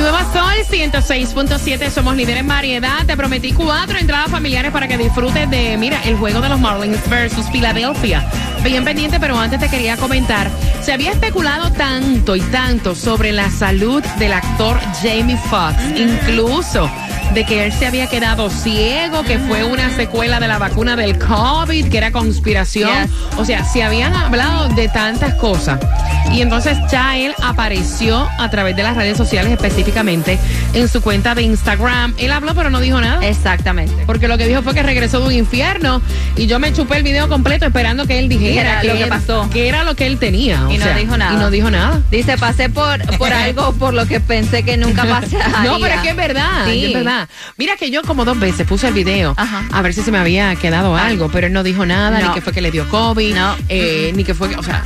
El nuevo Sol 106.7, somos líderes en variedad. Te prometí cuatro entradas familiares para que disfrutes de, mira, el juego de los Marlins versus Philadelphia. Bien pendiente, pero antes te quería comentar, se había especulado tanto y tanto sobre la salud del actor Jamie Foxx, incluso de que él se había quedado ciego, que fue una secuela de la vacuna del COVID, que era conspiración. O sea, se habían hablado de tantas cosas. Y entonces ya él apareció a través de las redes sociales, específicamente en su cuenta de Instagram. Él habló, pero no dijo nada. Exactamente. Porque lo que dijo fue que regresó de un infierno y yo me chupé el video completo esperando que él dijera Dijera lo que él- pasó. que era lo que él tenía. o Y no sea, dijo nada. Y no dijo nada. Dice, pasé por, por algo por lo que pensé que nunca pasaría. No, pero es que es verdad, Sí. es verdad. Mira que yo como dos veces puse el video Ajá. a ver si se me había quedado algo, pero él no dijo nada, No. ni que fue que le dio COVID, No. eh, ni que fue, que- o sea,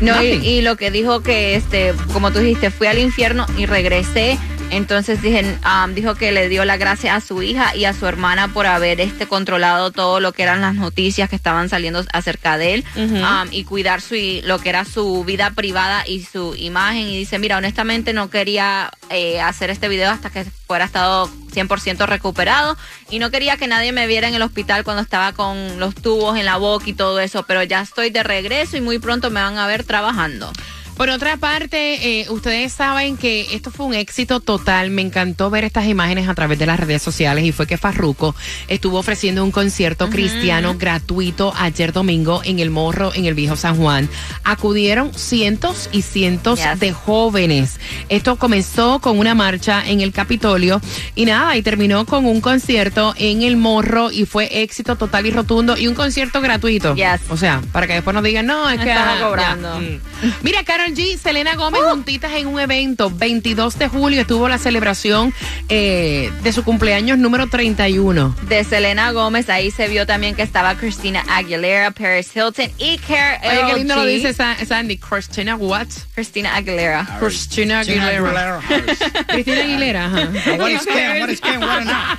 No, y, y lo que dijo que, este, como tú dijiste, fui al infierno y regresé. Entonces dije, um, dijo que le dio la gracia a su hija y a su hermana por haber este controlado todo lo que eran las noticias que estaban saliendo acerca de él um, y cuidar su lo que era su vida privada y su imagen. Y dice, mira, honestamente no quería eh, hacer este video hasta que fuera estado 100% recuperado y no quería que nadie me viera en el hospital cuando estaba con los tubos en la boca y todo eso, pero ya estoy de regreso y muy pronto me van a ver trabajando. Por otra parte, eh, ustedes saben que esto fue un éxito total. Me encantó ver estas imágenes a través de las redes sociales y fue que Farruko estuvo ofreciendo un concierto cristiano gratuito ayer domingo en el Morro, en el Viejo San Juan. Acudieron cientos y cientos Yes. de jóvenes. Esto comenzó con una marcha en el Capitolio y nada, y terminó con un concierto en el Morro y fue éxito total y rotundo y un concierto gratuito. Yes. O sea, para que después nos digan, no, es que... Estamos ah, cobrando. ya, mm. Mira, Carol G, Selena Gómez juntitas en un evento. 22 de julio estuvo la celebración eh, de su cumpleaños número 31. De Selena Gómez, ahí se vio también que estaba Christina Aguilera, Paris Hilton y Carol Oye, qué lindo lo dice Sa- Sandy. Christina what? Christina Aguilera. Christina Aguilera. Cristina Aguilera, ajá. What is Ken? What is Ken? What not?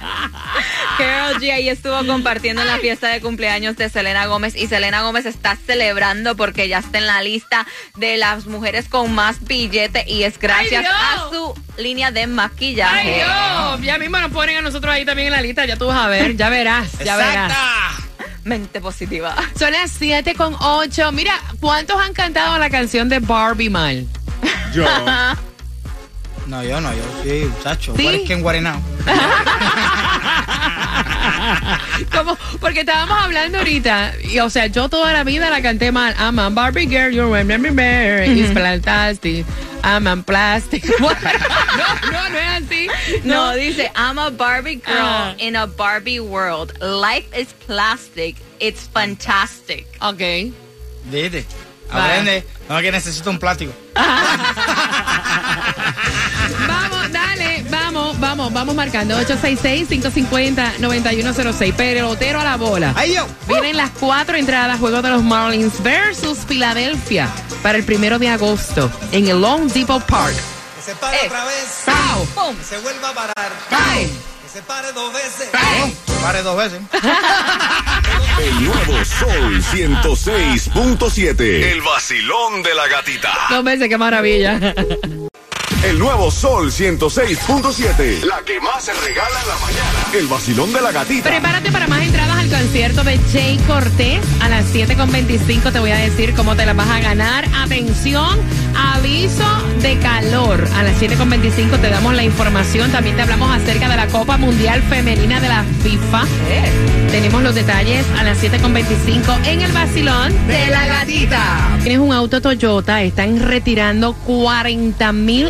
Carol G ahí estuvo compartiendo la fiesta de cumpleaños de Selena Gómez y Selena Gómez está celebrando porque ya está en la lista de las mujeres con más billete y es gracias a su línea de Ay, maquillaje. Dios. Ya mismo nos ponen a nosotros ahí también en la lista. Ya tú vas a ver. Ya verás. Ya verás. Mente positiva. Son las 7 con 8. Mira, ¿cuántos han cantado la canción de Barbie mal? Yo. No, yo no, yo sí, muchacho. ¿Sí? What is now? Como, porque estábamos hablando ahorita, y, o sea, yo toda la vida la canté mal. I'm a Barbie girl, you're a Barbie bear, it's fantastic. I'm a plastic. no, no, no es así. No, dice, I'm a Barbie girl Ah. in a Barbie world. Life is plastic. It's fantastic. Ok. Vaya. Aprende. No, que necesito un plático. Vamos, vamos, marcando. 866-550-9106. Pelotero a la bola. ¡Ay, yo! Vienen las cuatro entradas, juego de los Marlins versus Filadelfia para el primero de agosto en el Long Depot Park. Que se pare Eh. otra vez. ¡Pau! ¡Pum! Que se vuelva a parar. ¡Ay! Que se pare dos veces. Pare dos veces. El nuevo Sol 106.7. El vacilón de la gatita. Dos veces, qué maravilla. El nuevo Sol 106.7. La que más se regala en la mañana. El vacilón de la gatita. Prepárate para más entradas al concierto de Jay Cortés. A las 7.25 te voy a decir cómo te las vas a ganar. Atención, aviso de calor. A las 7.25 te damos la información. También te hablamos acerca de la Copa Mundial Femenina de la FIFA. Tenemos los detalles a las 7.25 en el vacilón de la gatita. Tienes un auto Toyota, están retirando 40 mil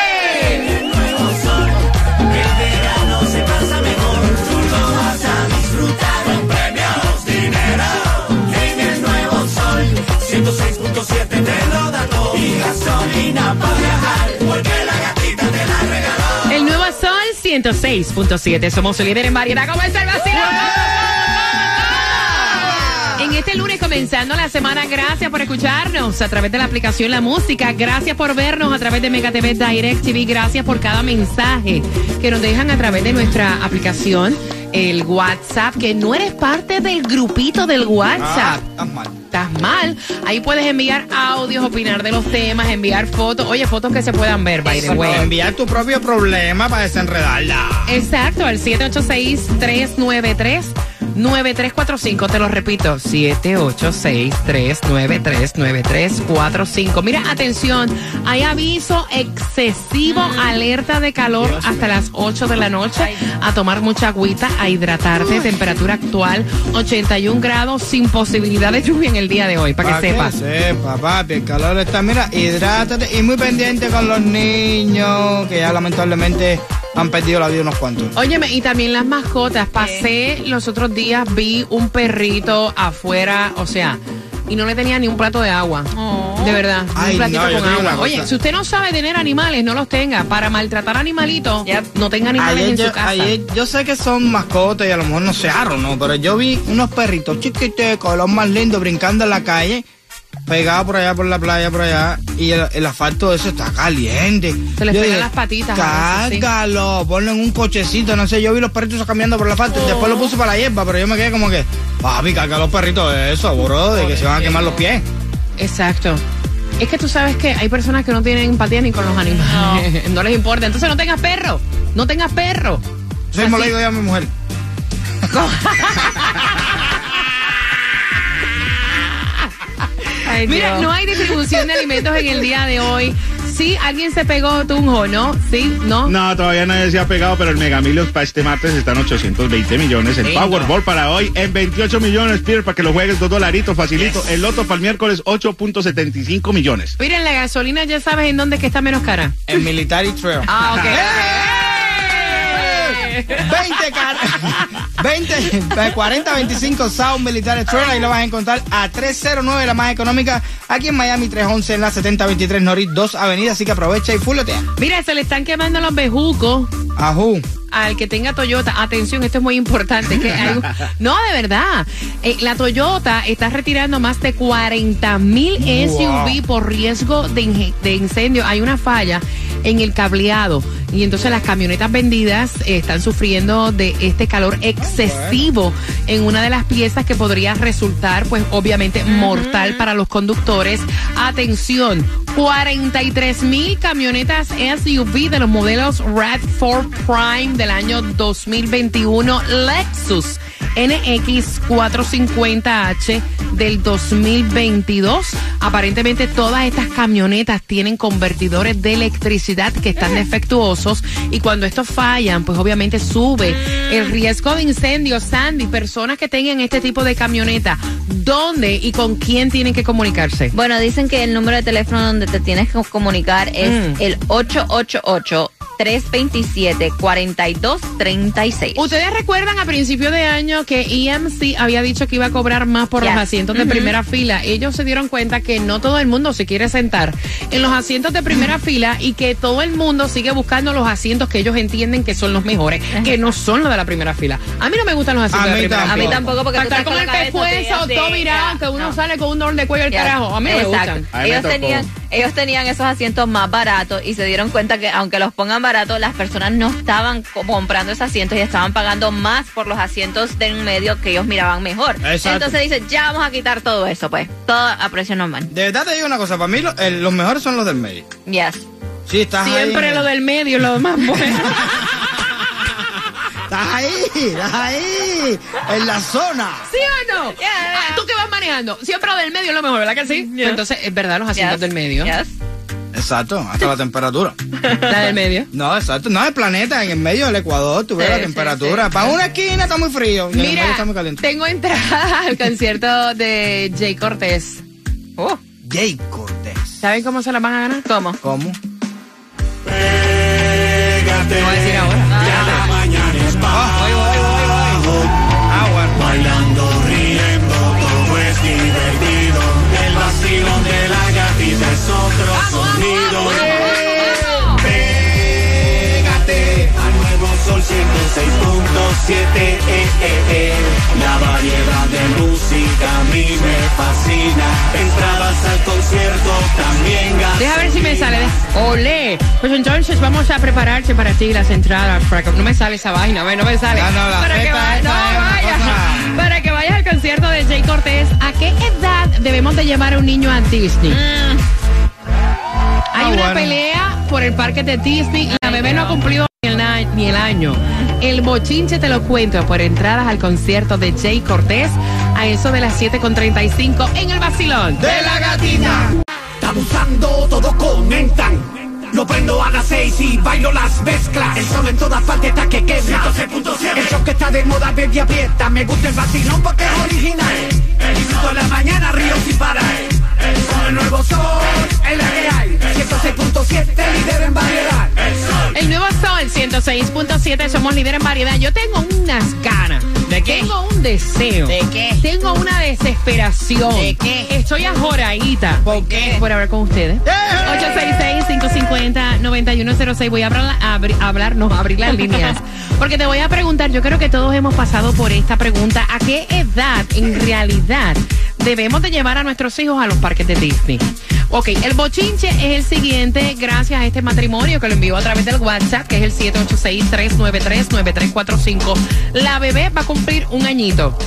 106.7. Somos su líder en variedad. ¿Cómo está el? En este lunes comenzando la semana, gracias por escucharnos a través de la aplicación La Música, gracias por vernos a través de Mega TV Direct TV, gracias por cada mensaje que nos dejan a través de nuestra aplicación, el WhatsApp, que no eres parte del grupito del Ah, WhatsApp. mal. Estás mal. Ahí puedes enviar audios, opinar de los temas, enviar fotos. Oye, fotos que se puedan ver, by the way. Enviar tu propio problema para desenredarla. Exacto, al 786-393-9345. Te lo repito, 786-393-9345. Mira, atención, hay aviso excesivo, alerta de calor Dios hasta las 8 de la noche. A tomar mucha agüita, a hidratarte. Temperatura actual, 81 grados, sin posibilidad de lluvia en el día de hoy, para que sepas. sepa, papi, el calor está, mira, hidrátate y muy pendiente con los niños, que ya lamentablemente han perdido la vida unos cuantos. Óyeme, y también las mascotas. Pasé los otros días, vi un perrito afuera, o sea, y no le tenía ni un plato de agua. De verdad, Ay, un platito no, con agua. Oye, si usted no sabe tener animales, no los tenga. Para maltratar animalitos, Yep. no tenga animales Ayer en su casa. ayer yo sé que son mascotas y a lo mejor no se aron, ¿no? Pero yo vi unos perritos chiquiticos, los más lindos, brincando en la calle, pegados por allá por la playa, por allá, y el, el asfalto de eso está caliente. Se les Yo pegan dije, las patitas a veces, sí. Cárgalo, ponlo en un cochecito, no sé, yo vi los perritos caminando por el asfalto y después lo puse para la hierba, pero yo me quedé como que, papi, carga los perritos de eso, bro, de que se van a quemar los pies. Exacto. Es que tú sabes que hay personas que no tienen empatía ni con los animales. No, les importa. Entonces no tengas perro. No tengas perro. Eso mismo le digo yo a mi mujer. Ay, Mira, no hay distribución de alimentos en el día de hoy. Sí, alguien se pegó tunjo, ¿no? Sí, ¿no? No, todavía nadie se ha pegado, pero el Megamilos para este martes están 820 millones. El Lindo. Powerball para hoy en 28 millones, Pierre, para que lo juegues dos dolaritos, facilito. El Loto para el miércoles 8.75 millones. Miren, la gasolina ya sabes en dónde es que está menos cara. En Military Trail. Ah, ok. ¡Eh! 20, car 20, 40, 25 South Military Trail, ahí lo vas a encontrar a 309, la más económica, aquí en Miami, 311 en la 7023 Norris 2 Avenida, así que aprovecha y fuletea. Mira, se le están quemando los bejucos Ajú. al que tenga Toyota. Atención, esto es muy importante. Que algo- no, de verdad. Eh, la Toyota está retirando más de 40 mil SUV por riesgo de incendio. Hay una falla en el cableado y entonces las camionetas vendidas eh, están sufriendo de este calor excesivo en una de las piezas que podría resultar pues obviamente mortal para los conductores. Atención, 43 mil camionetas SUV de los modelos RAV4 Prime del año 2021 Lexus NX 450H del 2022. Aparentemente todas estas camionetas tienen convertidores de electricidad que están defectuosos y cuando estos fallan, pues obviamente sube el riesgo de incendio. Sandy, personas que tengan este tipo de camioneta, ¿dónde y con quién tienen que comunicarse? Bueno, dicen que el número de teléfono donde te tienes que comunicar es Mm. el 888 327-4236. Ustedes recuerdan a principio de año que EMC había dicho que iba a cobrar más por los asientos de primera fila. Ellos se dieron cuenta que no todo el mundo se quiere sentar en los asientos de primera fila y que todo el mundo sigue buscando los asientos que ellos entienden que son los mejores, que no son los de la primera fila. A mí no me gustan los asientos A de primera fila. A mí tampoco porque estar estás con el pescuezo todo mirado, que uno no. sale con un dolor de cuello al carajo. A mí no me gustan. Ellos tenían, ellos tenían esos asientos más baratos y se dieron cuenta que aunque los pongan baratos, las personas no estaban co- comprando esos asientos y estaban pagando más por los asientos de en medio que ellos miraban mejor. Exacto. Entonces dicen, ya vamos a quitar todo eso, pues. Todo a precio normal. De verdad te digo una cosa, para mí lo- el- los mejores son los del medio. Yes. Sí, estás Siempre ahí. lo del medio, lo más bueno. Estás ahí, estás ahí, en la zona. ¿Sí o no? Yeah. Ah, Tú que vas manejando. Siempre lo del medio es lo mejor, ¿verdad que sí? Entonces, es verdad, los asientos Yes. del medio. Yes. Exacto, hasta la temperatura. La del medio. No, exacto, no, el planeta en el medio del Ecuador, tú ves Sí, la sí, temperatura. sí. Para una esquina está muy frío y en el medio Mira, está muy caliente. tengo entrada al concierto de Jay Cortés. Oh, Jay Cortés. ¿Saben cómo se la van a ganar? ¿Cómo? ¿Cómo? Pégate. Te voy a decir ahora. Es otro sonido. Pégate al nuevo sol 106.7. Eh, eh, eh. La variedad de música a mí me fascina. Entradas al concierto también Deja ver si me sale. ¡Olé! Pues entonces vamos a prepararse para ti las entradas. Para que no me sale esa vaina, no me sale. No, no, la para que vaya- no, Para que vayas al concierto de Jay Cortés, ¿a qué edad debemos de llevar a un niño a Disney? Mm, una bueno. pelea por el parque de Disney. La bebé no ha cumplido ni el, ni el año. El bochinche te lo cuento por entradas al concierto de Jay Cortés a eso de las 7.35 en el vacilón. De la gatita. Abusando, todos comentan. Lo prendo a las seis y bailo las mezclas. El sol en todas partes está que quema. 106.7. El show que está de moda, baby aprieta. Me gusta el vacilón porque es original. Disfruto en la mañana, río sin parar. El nuevo sol, es la que hay. 106.7, líder en variedad. El sol. El nuevo Sol 106.7, somos líder en variedad. Yo tengo unas ganas. ¿De qué? Tengo un deseo. ¿De qué? Tengo una desesperación. ¿De qué? Estoy ajoradita. ¿Por qué? Por hablar con ustedes. 866-550-9106. Voy a hablar, abri- hablar, no, abrir las líneas. Porque te voy a preguntar, yo creo que todos hemos pasado por esta pregunta. ¿A qué edad, en realidad, debemos de llevar a nuestros hijos a los parques de Disney? Ok, el bochinche es el siguiente, gracias a este matrimonio que lo envió a través del WhatsApp, que es el 786-393-9345. La bebé va a cumplir un añito.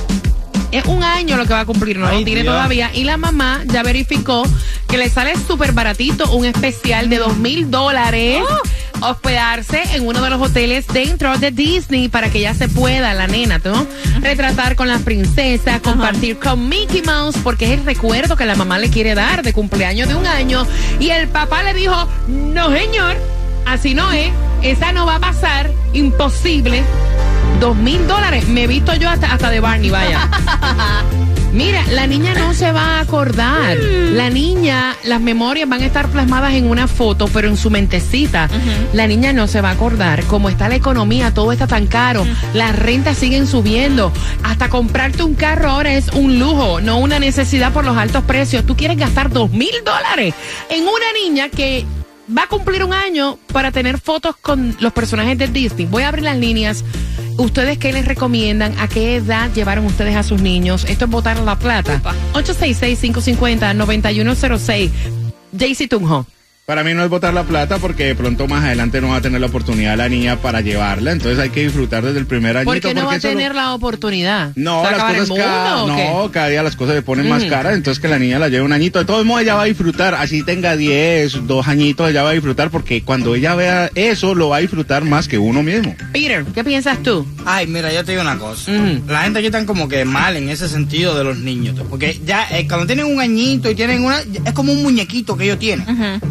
Es un año lo que va a cumplir, no Ay, lo tiene Dios. todavía. Y la mamá ya verificó que le sale súper baratito un especial de dos mil dólares. Hospedarse en uno de los hoteles dentro de Disney para que ella se pueda, la nena, ¿no? Retratar con las princesas, compartir con Mickey Mouse, porque es el recuerdo que la mamá le quiere dar de cumpleaños de un año. Y el papá le dijo: No, señor, así no es. Esa no va a pasar. Imposible. Dos mil dólares. Me he visto yo hasta, hasta de Barney, vaya. Mira, la niña no se va a acordar. La niña, las memorias van a estar plasmadas en una foto, pero en su mentecita. La niña no se va a acordar. Como está la economía, todo está tan caro. Las rentas siguen subiendo. Hasta comprarte un carro ahora es un lujo, no una necesidad por los altos precios. Tú quieres gastar dos mil dólares en una niña que va a cumplir un año para tener fotos con los personajes de Disney. Voy a abrir las líneas. ¿Ustedes qué les recomiendan? ¿A qué edad llevaron ustedes a sus niños? Esto es botar la plata. 866-550-9106. Jaycee Tunjo. Para mí no es botar la plata porque de pronto más adelante no va a tener la oportunidad la niña para llevarla. Entonces hay que disfrutar desde el primer añito. ¿Por qué no va a lo- tener la oportunidad? No, ¿Se va a las cosas cada, mundo qué? no, cada día las cosas se ponen más Ujú. caras, entonces que la niña la lleve un añito. De todos modos, ella va a disfrutar, así tenga 10, dos añitos, ella va a disfrutar porque cuando ella vea eso, lo va a disfrutar más que uno mismo. Peter, ¿qué piensas tú? Ay, mira, yo te digo una cosa. La gente aquí está como que mal en ese sentido de los niños. Porque ya eh, cuando tienen un añito y tienen una. Es como un muñequito que ellos tienen.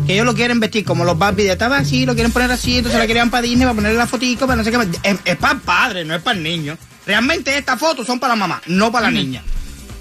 Que ellos lo quieren vestir como los Barbie de estaba así, lo quieren poner así, entonces la querían para Disney, para ponerle la fotico, para no sé qué. es para el padre, no es para el niño. Realmente estas fotos son para la mamá, no para la niña.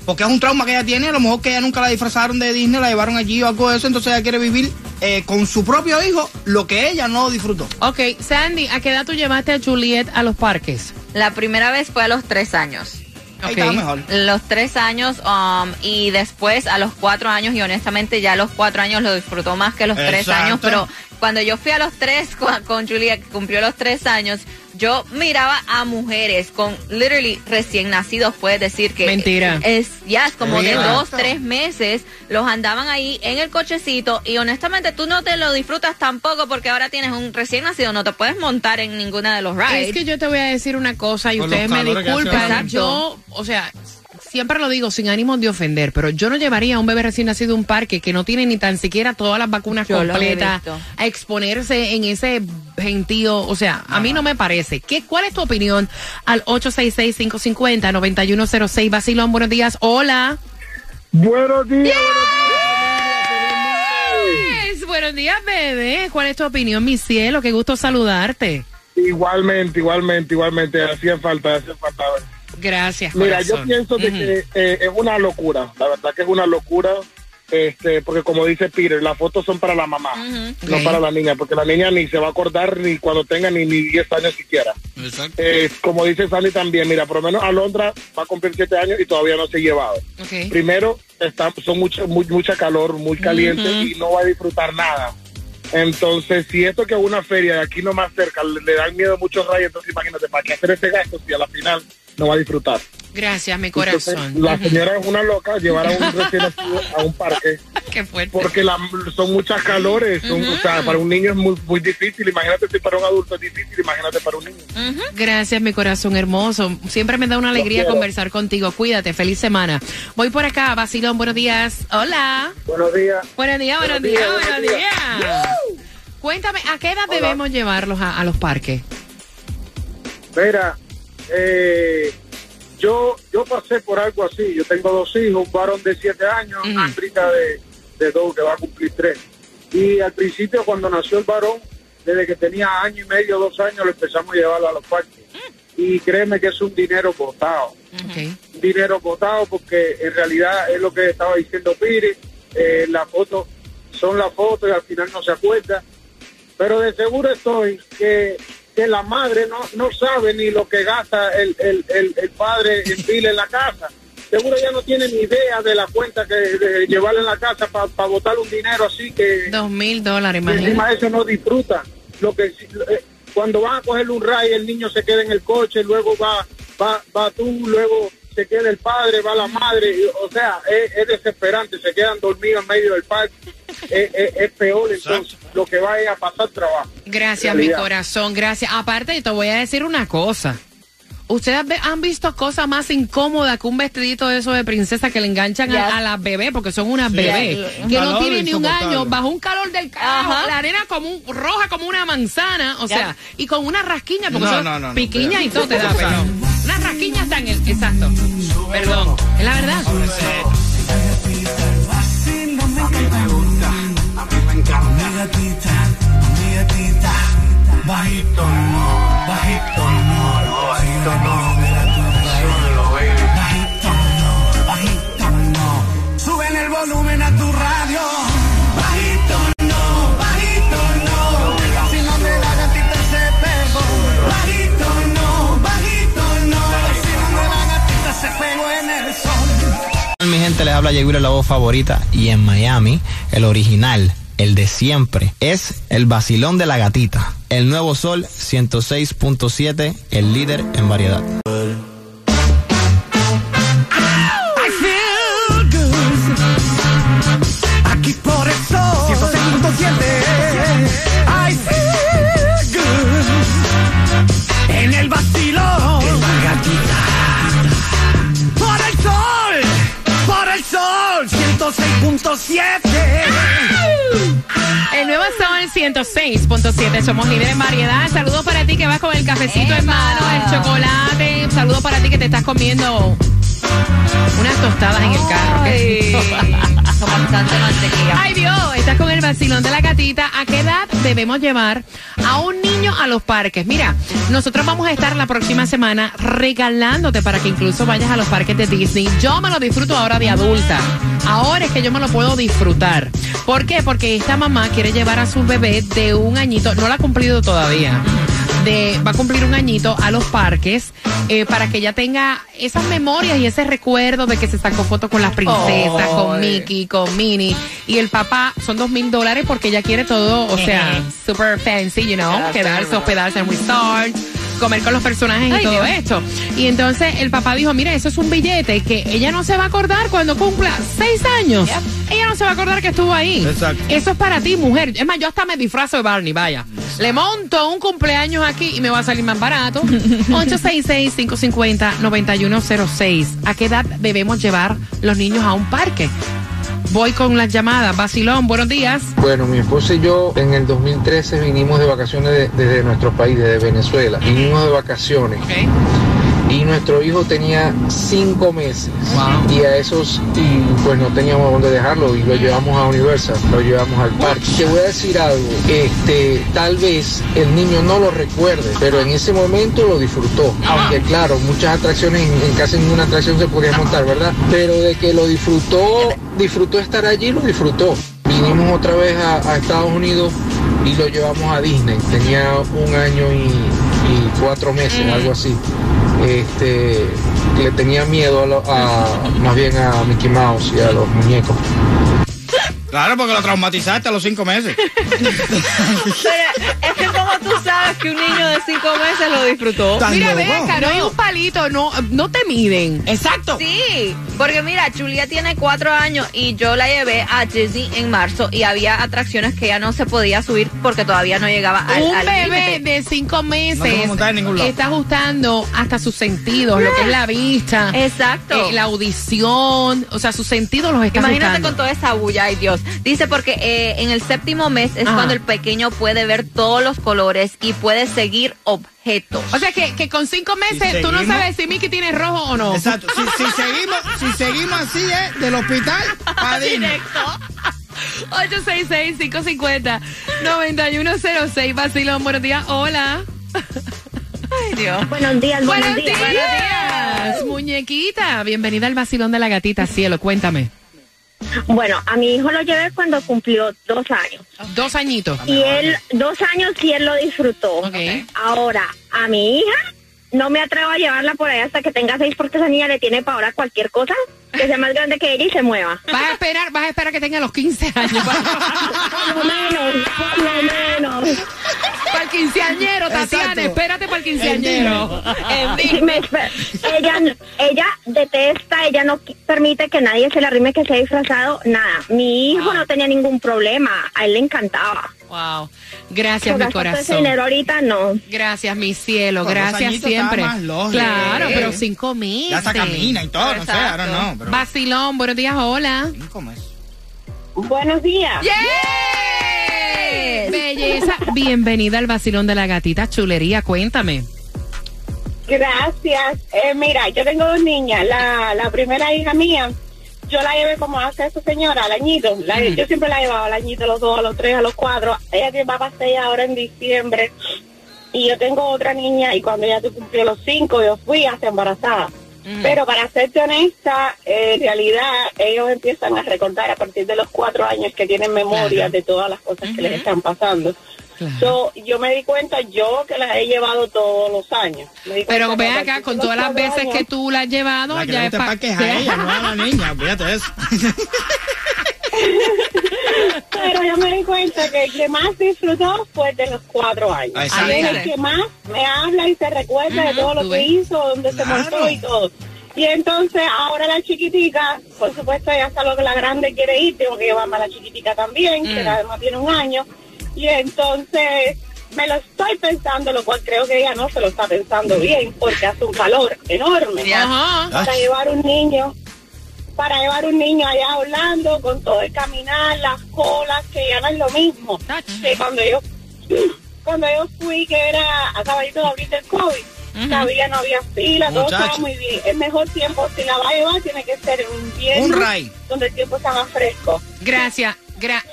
Porque es un trauma que ella tiene, a lo mejor que ella nunca la disfrazaron de Disney, la llevaron allí o algo de eso, entonces ella quiere vivir eh, con su propio hijo lo que ella no disfrutó. Ok, Sandy, ¿a qué edad tú llevaste a Juliet a los parques? La primera vez fue a los tres años. Ahí mejor. Los tres años um, y después a los cuatro años y honestamente ya los cuatro años lo disfrutó más que los tres años, pero cuando yo fui a los tres con, con Julia que cumplió los tres años, yo miraba a mujeres con literally recién nacidos, puedes decir que Mentira. es ya es como de dos, tres meses, los andaban ahí en el cochecito y honestamente tú no te lo disfrutas tampoco porque ahora tienes un recién nacido, no te puedes montar en ninguna de los rides. Es que yo te voy a decir una cosa y Con ustedes me disculpan. Yo, o sea, siempre lo digo sin ánimo de ofender, pero yo no llevaría a un bebé recién nacido a un parque que no tiene ni tan siquiera todas las vacunas Yo completas a exponerse en ese gentío. O sea, a mí no me parece. ¿Qué, ¿Cuál es tu opinión? Al 866-550-9106. Basilón, buenos días. Hola. Buenos días, Yes, Buenos días, bebé. ¿Cuál es tu opinión, mi cielo? Qué gusto saludarte. Igualmente, igualmente, igualmente. Hacía falta, hacía falta. Gracias, Mira, corazón. yo pienso de que eh, es una locura. La verdad que es una locura. Este, porque como dice Peter, las fotos son para la mamá, no para la niña, porque la niña ni se va a acordar ni cuando tenga ni, ni 10 años siquiera. Exacto. Eh, como dice Sandy también, mira, por lo menos Alondra va a cumplir 7 años y todavía no se ha llevado. Ok. Primero, está, son mucha, muy, mucha calor, muy caliente y no va a disfrutar nada. Entonces, si esto que es una feria de aquí nomás cerca le, le dan miedo a muchos rayos, entonces imagínate, ¿para qué hacer ese gasto si a la final no va a disfrutar? Gracias, mi Entonces, corazón. la señora es una loca llevar a un recién nacido a un parque Qué fuerte. porque la- son muchas calores, son, o sea, para un niño es muy, muy difícil, imagínate si para un adulto es difícil, imagínate para un niño. Gracias, mi corazón hermoso. Siempre me da una alegría conversar contigo. Cuídate, feliz semana. Voy por acá, Basilón, buenos días. Hola. Buenos días. Buenos días, buenos días, buenos días. Cuéntame, ¿a qué edad debemos llevarlos a, a los parques? Mira, eh, yo yo pasé por algo así. Yo tengo dos hijos, un varón de siete años, una hembrita de, de dos que va a cumplir tres. Y al principio, cuando nació el varón, desde que tenía año y medio, dos años, lo empezamos a llevarlo a los parques. Y créeme que es un dinero botado. Un dinero botado porque en realidad es lo que estaba diciendo Piri. Eh, las fotos son las fotos y al final no se acuerda. Pero de seguro estoy que, que la madre no, no sabe ni lo que gasta el, el, el, el padre en pila en la casa. Seguro ya no tiene ni idea de la cuenta que de llevarle en la casa para botar un dinero así que Dos mil dólares, encima imagínate. de eso no disfruta. Lo que eh, cuando van a coger un ray, el niño se queda en el coche, luego va va va tú, luego se queda el padre, va la madre, y, o sea, es, es desesperante, se quedan dormidos en medio del parque, es, es- es peor, entonces lo que va a pasar trabajo. Gracias, mi corazón, gracias. Aparte, te voy a decir una cosa. Ustedes han visto cosas más incómodas que un vestidito de eso de princesa que le enganchan a- Yes. a, las bebés, porque son unas bebés, Un que no tienen ni un año, bajo un calor del carajo, la arena como un, roja como una manzana, o sea, y con una rasquiña, porque No, son no, no, no, piquiña y todo te da, rasquiña está en el, perdón, es la verdad. Bajito no, bajito no, bajito no, les habla Wheeler, la voz favorita y en Miami el original, el de siempre, es el vacilón de la gatita. El nuevo sol 106.7, el líder en variedad. 106.7. Somos líderes en variedad. Saludos para ti que vas con el cafecito en mano, el chocolate. Saludos para ti que te estás comiendo unas tostadas en el carro. Con bastante mantequilla. Ay Dios, estás con el vacilón de la gatita. ¿A qué edad debemos llevar a un niño a los parques? Mira, nosotros vamos a estar la próxima semana regalándote para que incluso vayas a los parques de Disney. Yo me lo disfruto ahora de adulta. Ahora es que yo me lo puedo disfrutar. ¿Por qué? Porque esta mamá quiere llevar a su bebé de un añito, no lo ha cumplido todavía. De, va a cumplir un añito a los parques eh, para que ella tenga esas memorias y ese recuerdo de que se sacó fotos con las princesas, con Mickey, con Minnie. Y el papá son dos mil dólares porque ella quiere todo, o sea, super fancy, you know, quedarse, hospedarse en resorts comer con los personajes y Ay, todo Dios. esto. Y entonces el papá dijo, mira, eso es un billete que ella no se va a acordar cuando cumpla seis años. Ella no se va a acordar que estuvo ahí. Exacto. Eso es para ti, mujer. Es más, yo hasta me disfrazo de Barney, vaya. Le monto un cumpleaños aquí y me va a salir más barato. 866-550-9106. ¿A qué edad debemos llevar los niños a un parque? Voy con las llamadas. Basilón, buenos días. Bueno, mi esposa y yo en el 2013 vinimos de vacaciones de- desde nuestro país, desde Venezuela. Vinimos de vacaciones y nuestro hijo tenía cinco meses y a esos y pues no teníamos dónde dejarlo y lo llevamos a Universal, lo llevamos al parque. Te voy a decir algo, este, tal vez el niño no lo recuerde, pero en ese momento lo disfrutó. Aunque claro, muchas atracciones en, en casi ninguna atracción se podía montar, ¿verdad? Pero de que lo disfrutó, disfrutó estar allí, lo disfrutó. Vinimos otra vez a, a Estados Unidos y lo llevamos a Disney. Tenía un año y, y cuatro meses, algo así. Este, le tenía miedo a, lo- a- más bien a Mickey Mouse y a los muñecos. Claro, porque lo traumatizaste a los cinco meses. Pero es que tú sabes que un niño de cinco meses lo disfrutó. Tan Mira, ve acá, no hay un palito, no, no te miden. Exacto. Sí, porque mira, Julia tiene cuatro años y yo la llevé a Disney en marzo y había atracciones que ella no se podía subir porque todavía no llegaba al, un al bebé límite. de cinco meses No se puede montar en ningún lado. está ajustando hasta sus sentidos, lo que es la vista, Exacto. eh, la audición, o sea, sus sentidos los está Imagínate ajustando. con toda esa bulla, ay Dios. Dice porque eh, en el séptimo mes es Ajá. cuando el pequeño puede ver todos los colores y puede seguir objetos. O sea que, que con cinco meses Si tú no sabes si Mickey tiene rojo o no. Exacto. Si, si seguimos, si seguimos así, ¿eh? Del hospital a Disney. 866-550-9106. Vacilón, buenos días. Hola. Ay Dios. Buenos días, Buenos días. Muñequita. Bienvenida al vacilón de la gatita, cielo. Cuéntame. Bueno, a mi hijo lo llevé cuando cumplió dos años. Dos añitos. Y él, dos años y él lo disfrutó. Ahora, a mi hija, no me atrevo a llevarla por ahí hasta que tenga seis porque esa niña le tiene para ahora cualquier cosa que sea más grande que ella y se mueva. Vas a esperar, vas a esperar que tenga los 15 años. Por lo menos, por lo menos. Quinceañero, Tatiana. Exacto. Espérate para el quinceañero. Ella, ella detesta, ella no permite que nadie se le arrime que sea disfrazado, nada. Mi hijo no tenía ningún problema, a él le encantaba. Wow. Gracias, mi todo ese corazón. dinero ahorita no. Gracias, mi cielo. Gracias siempre. más. Claro, pero cinco meses. Ya hasta camina y todo, no sé, ahora no. Pero Vacilón, buenos días, hola. cinco meses. Buenos días. ¡Yes! Belleza. Bienvenida al vacilón de la gatita chulería. Cuéntame. Gracias. Eh, mira, yo tengo dos niñas. La, la primera hija mía, yo la llevé como hace esa señora, al añito. La- Yo siempre la llevaba al añito, a los dos, a los tres, a los cuatro. Ella tiene va seis ahora en diciembre. Y yo tengo otra niña y cuando ella cumplió los cinco, yo fui hasta embarazada. Pero para serte honesta, eh, en realidad ellos empiezan a recordar a partir de los cuatro años que tienen memoria de todas las cosas que les están pasando. So, yo me di cuenta yo que las he llevado todos los años. Pero ve que acá, con todas las veces años- que tú la has llevado, La que ya es gusta pa- el parque es a ella, no a la niña. Fíjate eso. Pero yo me di cuenta que el que más disfrutó fue de los cuatro años. Exacto. Es el que más me habla y se recuerda de todo lo que hizo, donde se montó y todo. Y entonces ahora la chiquitica, por supuesto ya hasta lo que la grande quiere ir, tengo que llevarme a la chiquitica también, que además tiene un año. Y entonces me lo estoy pensando, lo cual creo que ella no se lo está pensando bien, porque hace un calor enorme Ajá. para llevar un niño para llevar un niño allá hablando con todo el caminar, las colas, que ya no es lo mismo que cuando yo cuando yo fui que era a caballito de abril del COVID Sabía, no había fila, todo Muchacho. estaba muy bien. El mejor tiempo, si la va a llevar, tiene que ser un invierno. Un ray. Donde el tiempo está más fresco. Gracias, gra-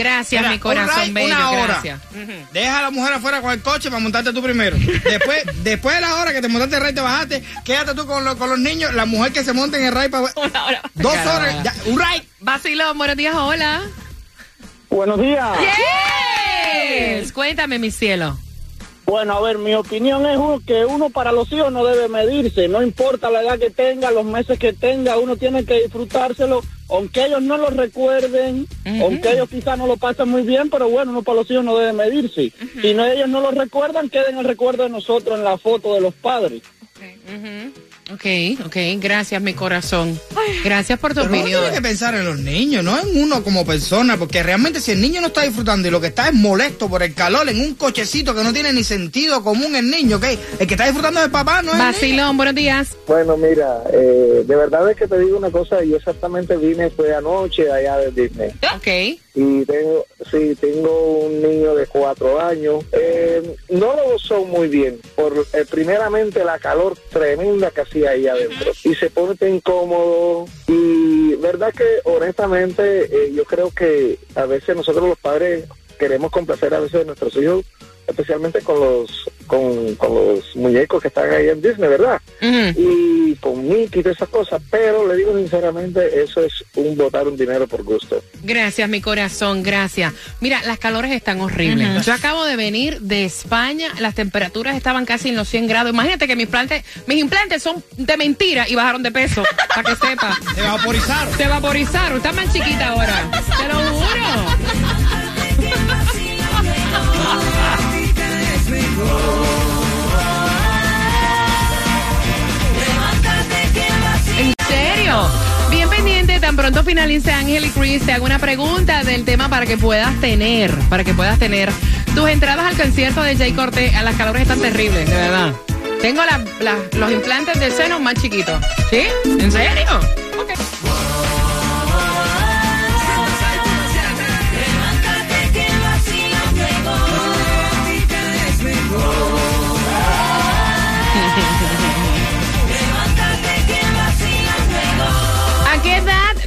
gracias, Mira, mi corazón un ride, bello, una hora. gracias. Deja a la mujer afuera con el coche para montarte tú primero. Después, después de la hora que te montaste el rey, te bajaste, quédate tú con, los- con los niños, la mujer que se monte en el rey para... Dos horas, ya, un ride. Vacilón, buenos días, hola. Buenos días. Yes. Cuéntame, mi cielo. Bueno, a ver, mi opinión es que uno para los hijos no debe medirse, no importa la edad que tenga, los meses que tenga, uno tiene que disfrutárselo, aunque ellos no lo recuerden, aunque ellos quizás no lo pasen muy bien, pero bueno, uno para los hijos no debe medirse. Si no, ellos no lo recuerdan, queden el recuerdo de nosotros en la foto de los padres. Ok, ok, gracias, mi corazón. Gracias por tu Pero uno opinión. tiene que pensar en los niños, no en uno como persona, porque realmente si el niño no está disfrutando y lo que está es molesto por el calor en un cochecito que no tiene ni sentido común el niño, ¿ok? El que está disfrutando es el papá, no es. Vacilón, buenos días. Bueno, mira, eh, de verdad es que te digo una cosa, yo exactamente vine fue anoche allá de Disney. Ok. Y tengo, sí, tengo un niño de cuatro años. Eh, no lo gozó muy bien, por eh, primeramente la calor tremenda que hacía ahí adentro. Y se pone incómodo. Y verdad que honestamente eh, yo creo que a veces nosotros los padres queremos complacer a veces a nuestros hijos, especialmente con los con, con los muñecos que están ahí en Disney, ¿verdad? Y con Mickey y todas esas cosas, pero le digo sinceramente, eso es un botar un dinero por gusto. Gracias, mi corazón, gracias. Mira, las calores están horribles. Yo acabo de venir de España, las temperaturas estaban casi en los 100 grados. Imagínate que mis implantes, mis implantes son de mentira y bajaron de peso, para que sepa. Se vaporizaron. Se vaporizaron, está más chiquita ahora. Te lo juro. Bien pendiente, tan pronto finalice Ángel y Chris, te hago una pregunta del tema para que puedas tener, para que puedas tener tus entradas al concierto de Jay Cortés. Las calores están terribles, de verdad. Tengo la- la- los implantes de seno más chiquitos. ¿Sí? ¿En serio? Ok.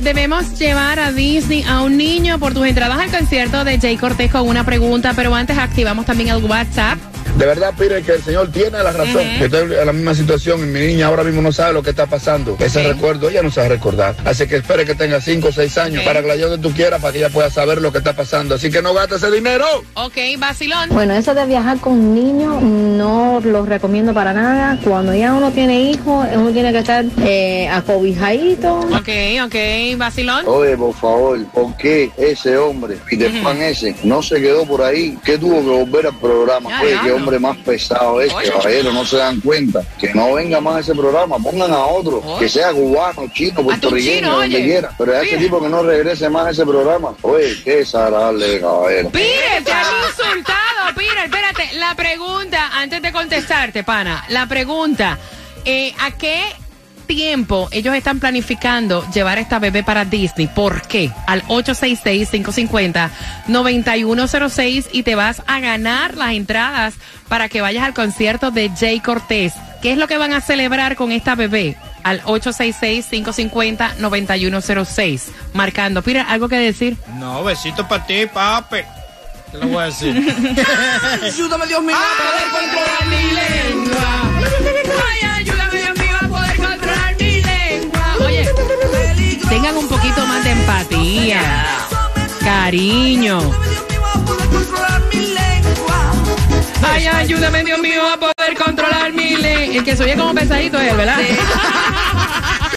Debemos llevar a Disney a un niño por tus entradas al concierto de Jay Cortés con una pregunta? Pero antes activamos también el WhatsApp. De verdad, Pire, que el Señor tiene la razón. Que estoy en la misma situación y mi niña ahora mismo no sabe lo que está pasando. Ese recuerdo ella no sabe recordar. Así que espere que tenga 5 o 6 años para que la donde tú quieras para que ella pueda saber lo que está pasando. Así que no gaste ese dinero. Ok, vacilón. Bueno, eso de viajar con niños no lo recomiendo para nada. Cuando ya uno tiene hijos, uno tiene que estar eh, acobijadito. Ok, ok, vacilón. Oye, por favor, ¿por qué ese hombre, Peter Pan ese, no se quedó por ahí? ¿Qué tuvo que volver al programa? Ya, Oye, ya, qué no. Hombre más pesado es, Oye. caballero, no se dan cuenta. Que no venga más ese programa, pongan a otro, que sea cubano, chino, puertorriqueño, chino, donde oye. quiera. Pero a ese tipo que no regrese más a ese programa. Oye, qué desagradable, caballero. Pire, te han insultado, Pire. Espérate, la pregunta, antes de contestarte, pana, la pregunta, eh, ¿a qué tiempo ellos están planificando llevar a esta bebé para Disney? ¿Por qué? Al 866-550-9106 y te vas a ganar las entradas para que vayas al concierto de Jay Cortés. ¿Qué es lo que van a celebrar con esta bebé? Al 866-550-9106. Marcando. Pire, ¿algo que decir? No, besito para ti, papi. Te lo voy a decir. Ayúdame, Dios mío, a poder controlar mi lengua. Empatía, cariño. Ay, ayúdame, Dios mío, a poder controlar mi lengua. El que se oye como pesadito es ¿verdad?